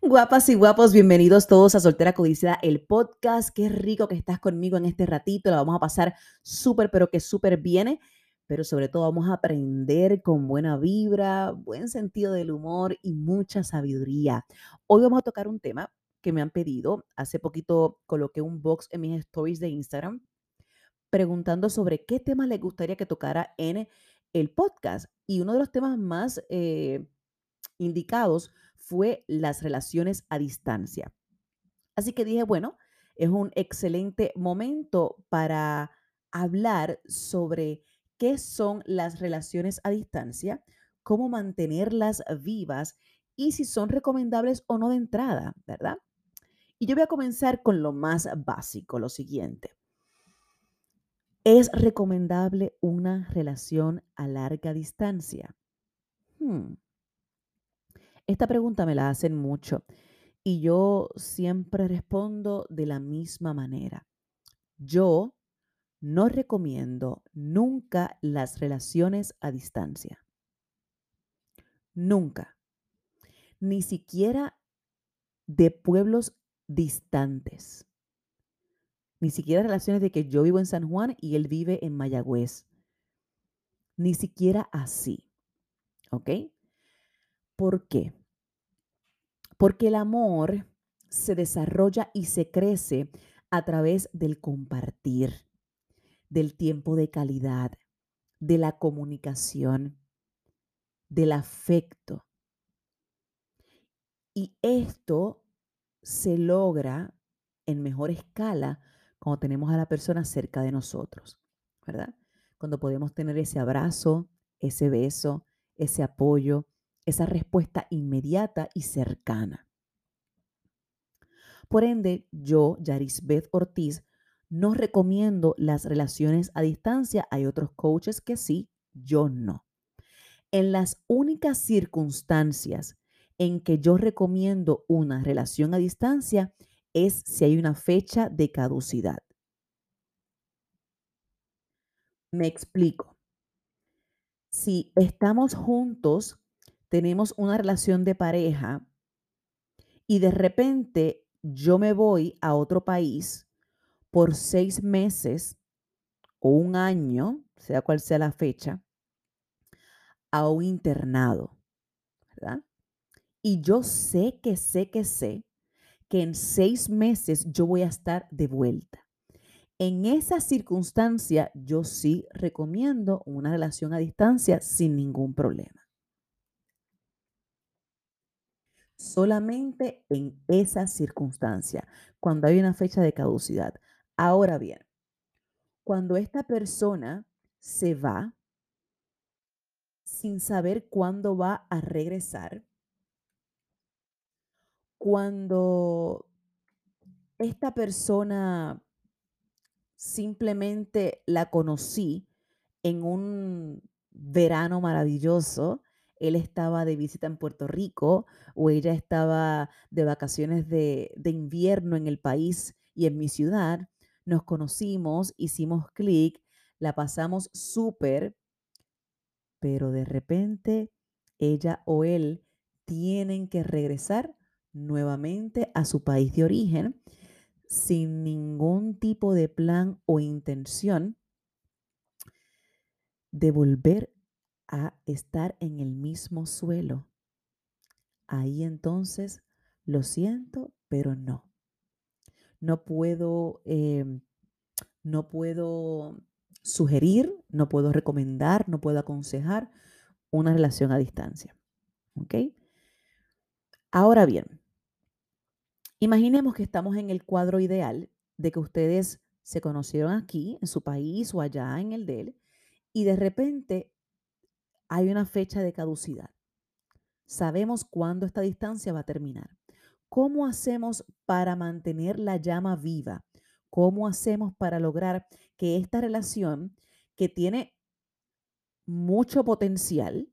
Guapas y guapos, bienvenidos todos a Soltera Codiciada, el podcast. Qué rico que estás conmigo en este ratito. La vamos a pasar súper, pero que súper bien. Pero sobre todo vamos a aprender con buena vibra, buen sentido del humor y mucha sabiduría. Hoy vamos a tocar un tema que me han pedido. Hace poquito coloqué un box en mis stories de Instagram preguntando sobre qué temas les gustaría que tocara en el podcast. Y uno de los temas más eh, indicados fue las relaciones a distancia. Así que dije, bueno, es un excelente momento para hablar sobre qué son las relaciones a distancia, cómo mantenerlas vivas y si son recomendables o no de entrada, ¿verdad? Y yo voy a comenzar con lo más básico, lo siguiente. ¿Es recomendable una relación a larga distancia? Hmm. Esta pregunta me la hacen mucho y yo siempre respondo de la misma manera. Yo no recomiendo nunca las relaciones a distancia. Nunca. Ni siquiera de pueblos distantes. Ni siquiera relaciones de que yo vivo en San Juan y él vive en Mayagüez. Ni siquiera así. ¿Ok? ¿Por qué? Porque el amor se desarrolla y se crece a través del compartir, del tiempo de calidad, de la comunicación, del afecto. Y esto se logra en mejor escala cuando tenemos a la persona cerca de nosotros, ¿verdad? Cuando podemos tener ese abrazo, ese beso, ese apoyo, esa respuesta inmediata y cercana. Por ende, yo, Yarisbeth Ortiz, no recomiendo las relaciones a distancia. Hay otros coaches que sí, yo no. En las únicas circunstancias en que yo recomiendo una relación a distancia es si hay una fecha de caducidad. Me explico. Si estamos juntos tenemos una relación de pareja y de repente yo me voy a otro país por seis meses o un año, sea cual sea la fecha, a un internado, ¿verdad? Y yo sé que sé que sé que en seis meses yo voy a estar de vuelta. En esa circunstancia, yo sí recomiendo una relación a distancia sin ningún problema. Solamente en esa circunstancia, cuando hay una fecha de caducidad. Ahora bien, cuando esta persona se va sin saber cuándo va a regresar, cuando esta persona simplemente la conocí en un verano maravilloso él estaba de visita en Puerto Rico o ella estaba de vacaciones de, invierno en el país y en mi ciudad. Nos conocimos, hicimos clic, la pasamos súper, pero de repente ella o él tienen que regresar nuevamente a su país de origen sin ningún tipo de plan o intención de volver a estar en el mismo suelo. Ahí entonces lo siento, pero no. No puedo, em, no puedo sugerir, no puedo recomendar, no puedo aconsejar una relación a distancia. ¿Ok? Ahora bien, imaginemos que estamos en el cuadro ideal de que ustedes se conocieron aquí, en su país o allá en el de él, y de repente hay una fecha de caducidad. Sabemos cuándo esta distancia va a terminar. ¿Cómo hacemos para mantener la llama viva? ¿Cómo hacemos para lograr que esta relación que tiene mucho potencial,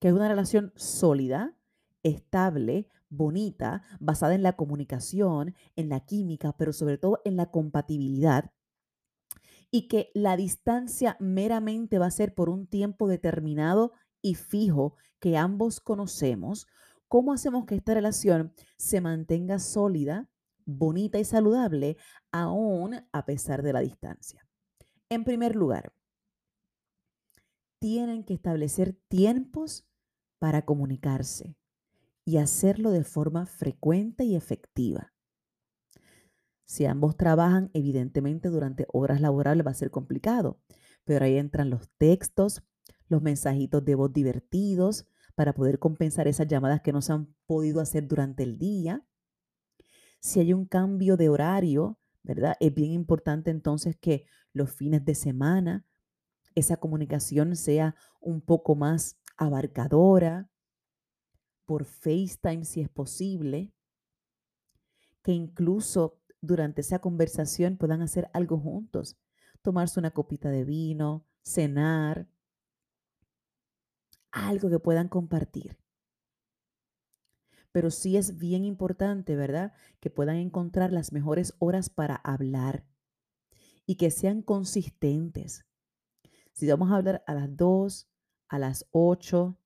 que es una relación sólida, estable, bonita, basada en la comunicación, en la química, pero sobre todo en la compatibilidad, y que la distancia meramente va a ser por un tiempo determinado y fijo que ambos conocemos, ¿cómo hacemos que esta relación se mantenga sólida, bonita y saludable, aún a pesar de la distancia? En primer lugar, tienen que establecer tiempos para comunicarse y hacerlo de forma frecuente y efectiva. Si ambos trabajan, evidentemente durante horas laborales va a ser complicado, pero ahí entran los textos, los mensajitos de voz divertidos para poder compensar esas llamadas que no se han podido hacer durante el día. Si hay un cambio de horario, ¿verdad? Es bien importante entonces que los fines de semana esa comunicación sea un poco más abarcadora, por FaceTime si es posible, que incluso durante esa conversación puedan hacer algo juntos, tomarse una copita de vino, cenar, algo que puedan compartir. Pero sí es bien importante, ¿verdad? Que puedan encontrar las mejores horas para hablar y que sean consistentes. Si vamos a hablar a las 2, a las 8,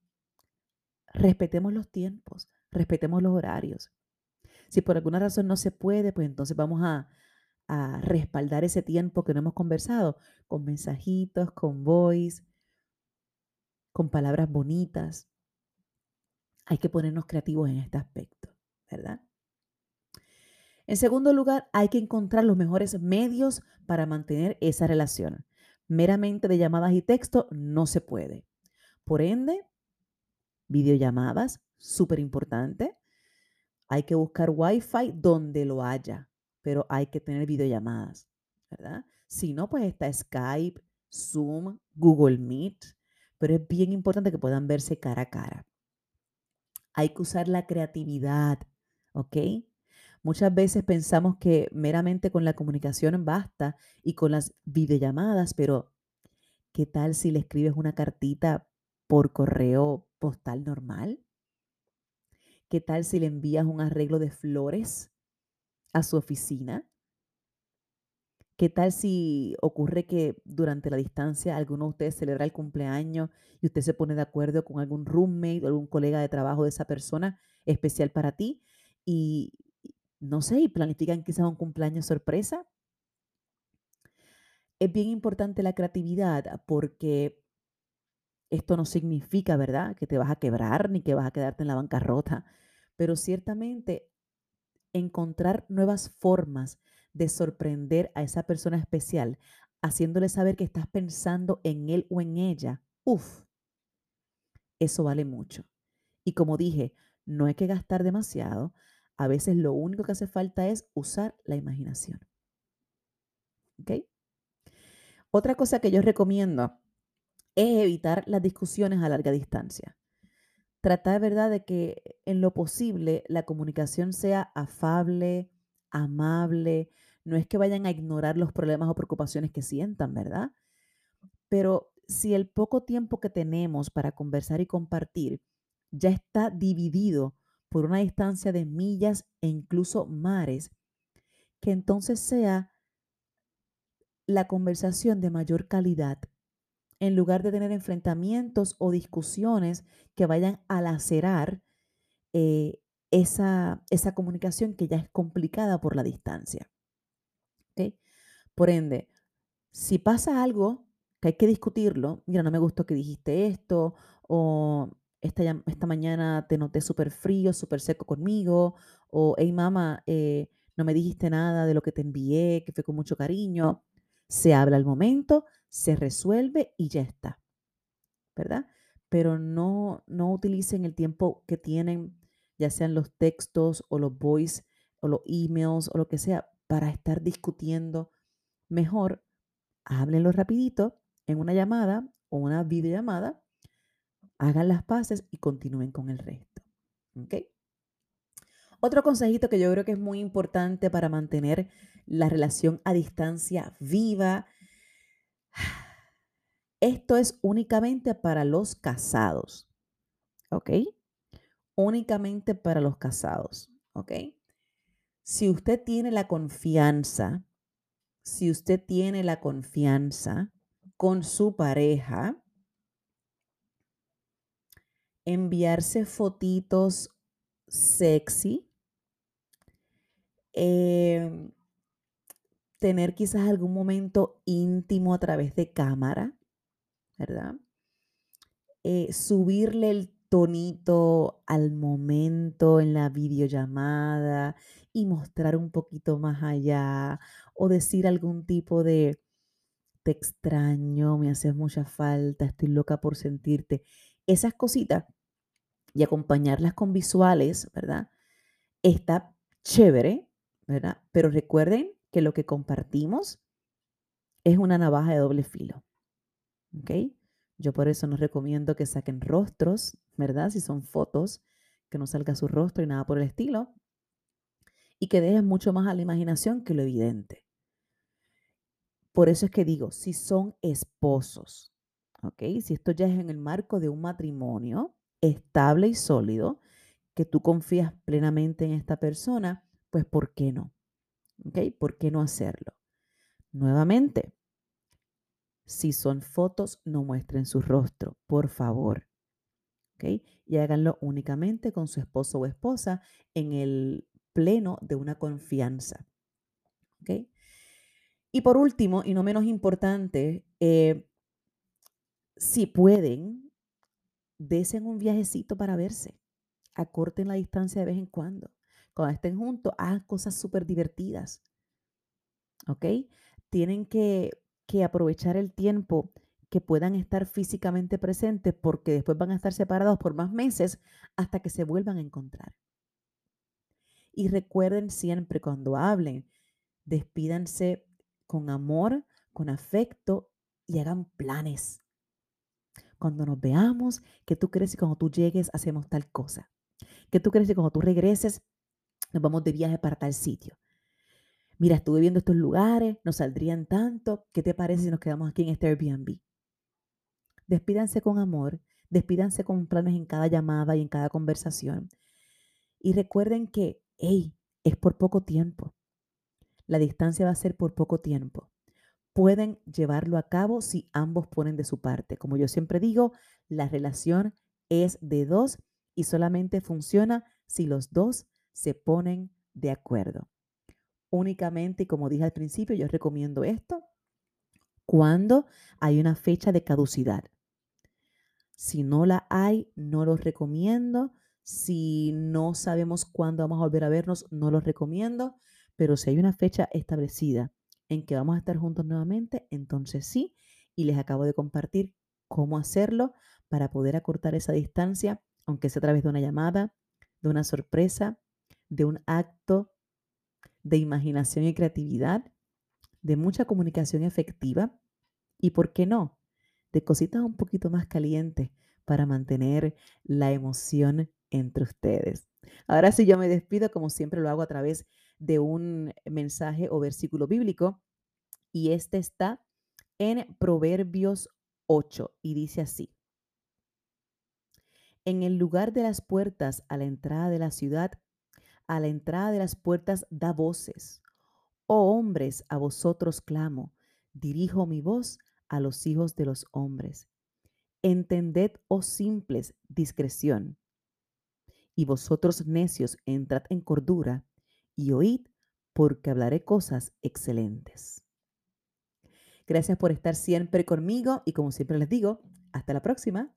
respetemos los tiempos, respetemos los horarios. Si por alguna razón no se puede, pues entonces vamos a, respaldar ese tiempo que no hemos conversado con mensajitos, con voice, con palabras bonitas. Hay que ponernos creativos en este aspecto, ¿verdad? En segundo lugar, hay que encontrar los mejores medios para mantener esa relación. Meramente de llamadas y texto no se puede. Por ende, videollamadas, súper importante. Hay que buscar Wi-Fi donde lo haya, pero hay que tener videollamadas, ¿verdad? Si no, pues está Skype, Zoom, Google Meet, pero es bien importante que puedan verse cara a cara. Hay que usar la creatividad, ¿ok? Muchas veces pensamos que meramente con la comunicación basta y con las videollamadas, pero ¿qué tal si le escribes una cartita por correo postal normal? ¿Qué tal si le envías un arreglo de flores a su oficina? ¿Qué tal si ocurre que durante la distancia alguno de ustedes celebra el cumpleaños y usted se pone de acuerdo con algún roommate o algún colega de trabajo de esa persona especial para ti y no sé, y planifican quizás un cumpleaños sorpresa? Es bien importante la creatividad porque esto no significa, ¿verdad?, que te vas a quebrar ni que vas a quedarte en la bancarrota, pero ciertamente encontrar nuevas formas de sorprender a esa persona especial, haciéndole saber que estás pensando en él o en ella, uff, eso vale mucho. Y como dije, no hay que gastar demasiado, a veces lo único que hace falta es usar la imaginación. ¿Ok? Otra cosa que yo recomiendo es evitar las discusiones a larga distancia. Tratar, ¿verdad?, de que en lo posible la comunicación sea afable, amable. No es que vayan a ignorar los problemas o preocupaciones que sientan, ¿verdad? Pero si el poco tiempo que tenemos para conversar y compartir ya está dividido por una distancia de millas e incluso mares, que entonces sea la conversación de mayor calidad en lugar de tener enfrentamientos o discusiones que vayan a lacerar eh, esa, esa, comunicación que ya es complicada por la distancia. Por ende, si pasa algo que hay que discutirlo, mira, no me gustó que dijiste esto, o esta, esta mañana te noté súper frío, súper seco conmigo, o hey mamá, eh, no me dijiste nada de lo que te envié, que fue con mucho cariño. Se habla al momento, se resuelve y ya está, ¿verdad? Pero no, no utilicen el tiempo que tienen, ya sean los textos o los voice o los emails o lo que sea, para estar discutiendo. Mejor háblenlo rapidito en una llamada o una videollamada, hagan las paces y continúen con el resto. ¿Ok? Otro consejito que yo creo que es muy importante para mantener la relación a distancia viva esto es únicamente para los casados, ¿ok? Únicamente para los casados, ¿ok? Si usted tiene la confianza, si usted tiene la confianza con su pareja, enviarse fotitos sexy, em, tener quizás algún momento íntimo a través de cámara, ¿verdad? Eh, subirle el tonito al momento en la videollamada y mostrar un poquito más allá o decir algún tipo de te extraño, me haces mucha falta, estoy loca por sentirte. Esas cositas y acompañarlas con visuales, ¿verdad? Está chévere, ¿verdad? Pero recuerden que lo que compartimos es una navaja de doble filo. ¿Ok? Yo por eso no recomiendo que saquen rostros, ¿verdad? Si son fotos, que no salga su rostro y nada por el estilo. Y que dejen mucho más a la imaginación que lo evidente. Por eso es que digo, si son esposos, ¿ok? Si esto ya es en el marco de un matrimonio estable y sólido, que tú confías plenamente en esta persona, pues ¿por qué no? ¿Por qué no hacerlo? Nuevamente, si son fotos, no muestren su rostro, por favor. Y háganlo únicamente con su esposo o esposa en el pleno de una confianza. Y por último, y no menos importante, eh, si pueden, desen un viajecito para verse. Acorten la distancia de vez en cuando. Cuando estén juntos, hagan cosas súper divertidas. ¿Ok? Tienen que que aprovechar el tiempo que puedan estar físicamente presentes porque después van a estar separados por más meses hasta que se vuelvan a encontrar. Y recuerden siempre cuando hablen, despídanse con amor, con afecto y hagan planes. Cuando nos veamos, que tú crees que cuando tú llegues hacemos tal cosa. Que tú crees que cuando tú regreses nos vamos de viaje para tal sitio mira, estuve viendo estos lugares, nos saldrían tanto, ¿qué te parece si nos quedamos aquí en este Airbnb? Despídanse con amor, despídanse con planes en cada llamada y en cada conversación. Y recuerden que, hey, es por poco tiempo. La distancia va a ser por poco tiempo. Pueden llevarlo a cabo si ambos ponen de su parte. Como yo siempre digo, la relación es de dos y solamente funciona si los dos se ponen de acuerdo únicamente, como dije al principio, yo recomiendo esto cuando hay una fecha de caducidad. Si no la hay, no los recomiendo. Si no sabemos cuándo vamos a volver a vernos, no los recomiendo. Pero si hay una fecha establecida en que vamos a estar juntos nuevamente, entonces sí. Y les acabo de compartir cómo hacerlo para poder acortar esa distancia, aunque sea a través de una llamada, de una sorpresa, de un acto de imaginación y creatividad, de mucha comunicación efectiva y, ¿por qué no?, de cositas un poquito más calientes para mantener la emoción entre ustedes. Ahora sí, yo me despido, como siempre lo hago a través de un mensaje o versículo bíblico, y este está en Proverbios 8 y dice así. En el lugar de las puertas a la entrada de la ciudad a la entrada de las puertas da voces. Oh hombres, a vosotros clamo, dirijo mi voz a los hijos de los hombres. Entended, oh simples, discreción. Y vosotros necios, entrad en cordura y oíd, porque hablaré cosas excelentes. Gracias por estar siempre conmigo y como siempre les digo, hasta la próxima.